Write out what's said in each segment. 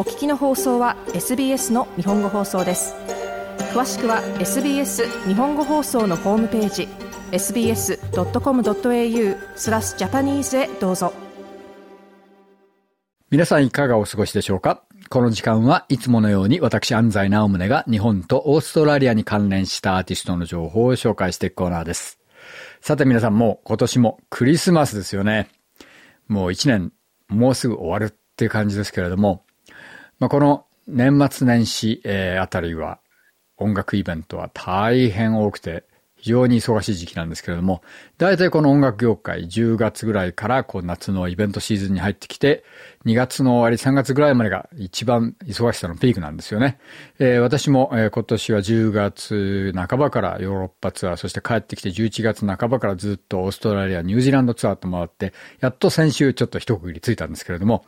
お聞きの放送は SBS の日本語放送です詳しくは SBS 日本語放送のホームページ sbs.com.au スラスジャパニーズへどうぞ皆さんいかがお過ごしでしょうか？この時間はいつものように私安西直宗が日本とオーストラリアに関連したアーティストの情報を紹介していくコーナーです。さて皆さんもう今年もクリスマスですよね。もう一年もうすぐ終わるっていう感じですけれども、まあ、この年末年始、えー、あたりは音楽イベントは大変多くて、非常に忙しい時期なんですけれども、大体この音楽業界10月ぐらいからこう夏のイベントシーズンに入ってきて、2月の終わり3月ぐらいまでが一番忙しさのピークなんですよね。えー、私も、え、今年は10月半ばからヨーロッパツアー、そして帰ってきて11月半ばからずっとオーストラリア、ニュージーランドツアーと回って、やっと先週ちょっと一区切りついたんですけれども、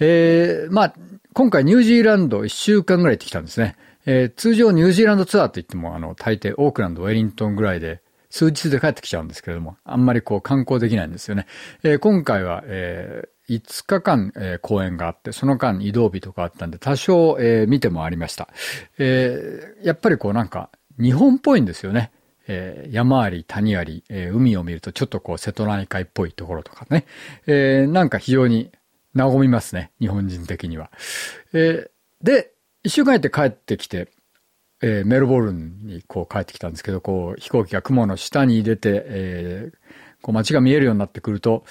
えー、まあ、今回ニュージーランド1週間ぐらい行ってきたんですね。えー、通常ニュージーランドツアーって言っても、あの、大抵オークランド、ウェリントンぐらいで、数日で帰ってきちゃうんですけれども、あんまりこう観光できないんですよね。えー、今回は、えー、5日間、えー、公演があって、その間移動日とかあったんで、多少、えー、見てもありました。えー、やっぱりこうなんか、日本っぽいんですよね。えー、山あり、谷あり、えー、海を見るとちょっとこう瀬戸内海っぽいところとかね。えー、なんか非常に和みますね。日本人的には。えー、で、一週間やって帰ってきて、えー、メルボルンにこう帰ってきたんですけど、こう飛行機が雲の下に出て、えー、こう街が見えるようになってくると、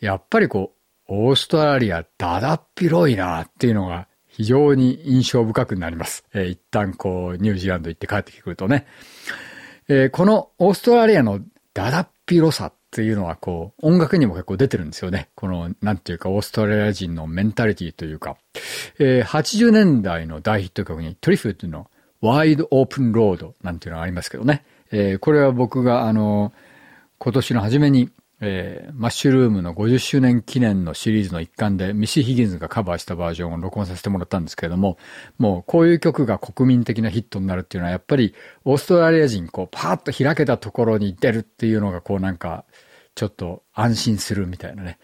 やっぱりこう、オーストラリアだだっ広いなっていうのが非常に印象深くなります。えー、一旦こうニュージーランド行って帰ってくるとね。えー、このオーストラリアのだだっ広さっていうのはこう、音楽にも結構出てるんですよね。この、なんていうか、オーストラリア人のメンタリティというか、えー、80年代の大ヒット曲にトリフットのワイドオープンロードなんていうのがありますけどね。えー、これは僕があの、今年の初めに、えー、マッシュルームの50周年記念のシリーズの一環でミシ・ヒギンズがカバーしたバージョンを録音させてもらったんですけれども、もうこういう曲が国民的なヒットになるっていうのはやっぱりオーストラリア人こうパーッと開けたところに出るっていうのがこうなんかちょっと安心するみたいなね、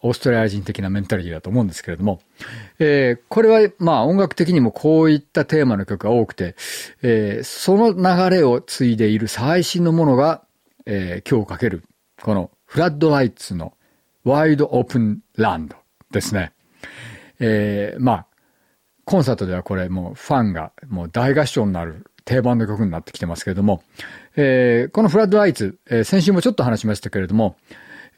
オーストラリア人的なメンタリティだと思うんですけれども、えー、これはまあ音楽的にもこういったテーマの曲が多くて、えー、その流れを継いでいる最新のものが、えー、今日かける、このフラッドライツのワイドオープンランドですね。えー、まあ、コンサートではこれもうファンがもう大合唱になる定番の曲になってきてますけれども、えー、このフラッドライツ、えー、先週もちょっと話しましたけれども、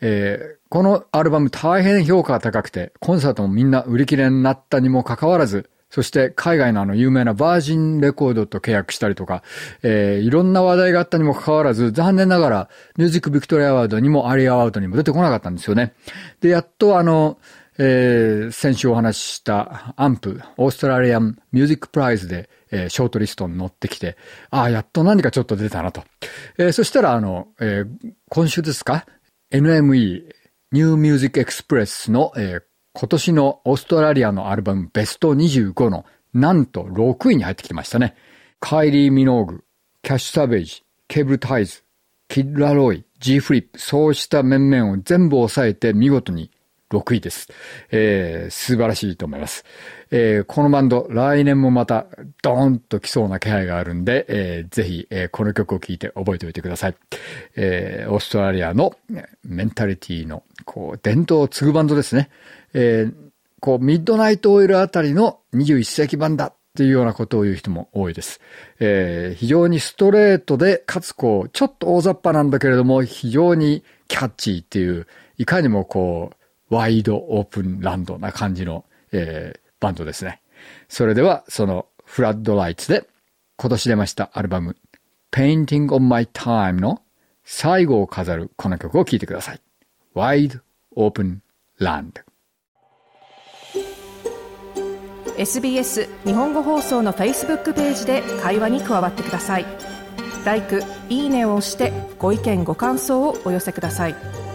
えー、このアルバム大変評価が高くて、コンサートもみんな売り切れになったにもかかわらず、そして海外のあの有名なバージンレコードと契約したりとか、えー、いろんな話題があったにもかかわらず、残念ながらミュージックビクトリアアワードにもアリアアワードにも出てこなかったんですよね。で、やっとあの、えー、先週お話しした AMP、オーストラリアンミュージックプライズで、えー、ショートリストに乗ってきて、ああ、やっと何かちょっと出たなと。えー、そしたら、あの、えー、今週ですか ?NME、ニューミュージックエクスプレスの、えー、今年のオーストラリアのアルバムベスト25のなんと6位に入ってきてましたね。カイリー・ミノーグ、キャッシュ・サベージ、ケーブル・タイズ、キッラ・ロイ、ジーフリップ、そうした面々を全部抑えて見事に6位です。えー、素晴らしいと思います。えー、このバンド、来年もまた、ドーンと来そうな気配があるんで、えー、ぜひ、えー、この曲を聴いて覚えておいてください。えー、オーストラリアのメンタリティの、こう、伝統を継ぐバンドですね。えー、こう、ミッドナイトオイルあたりの21世紀版だっていうようなことを言う人も多いです。えー、非常にストレートで、かつこう、ちょっと大雑把なんだけれども、非常にキャッチーっていう、いかにもこう、ワイドオープンランドな感じの、えー、バンドですね。それでは、そのフラッドライツで今年出ましたアルバム Painting on My Time の最後を飾るこの曲を聴いてください。Wide Open Land SBS 日本語放送の Facebook ページで会話に加わってください。l i いいねを押してご意見ご感想をお寄せください。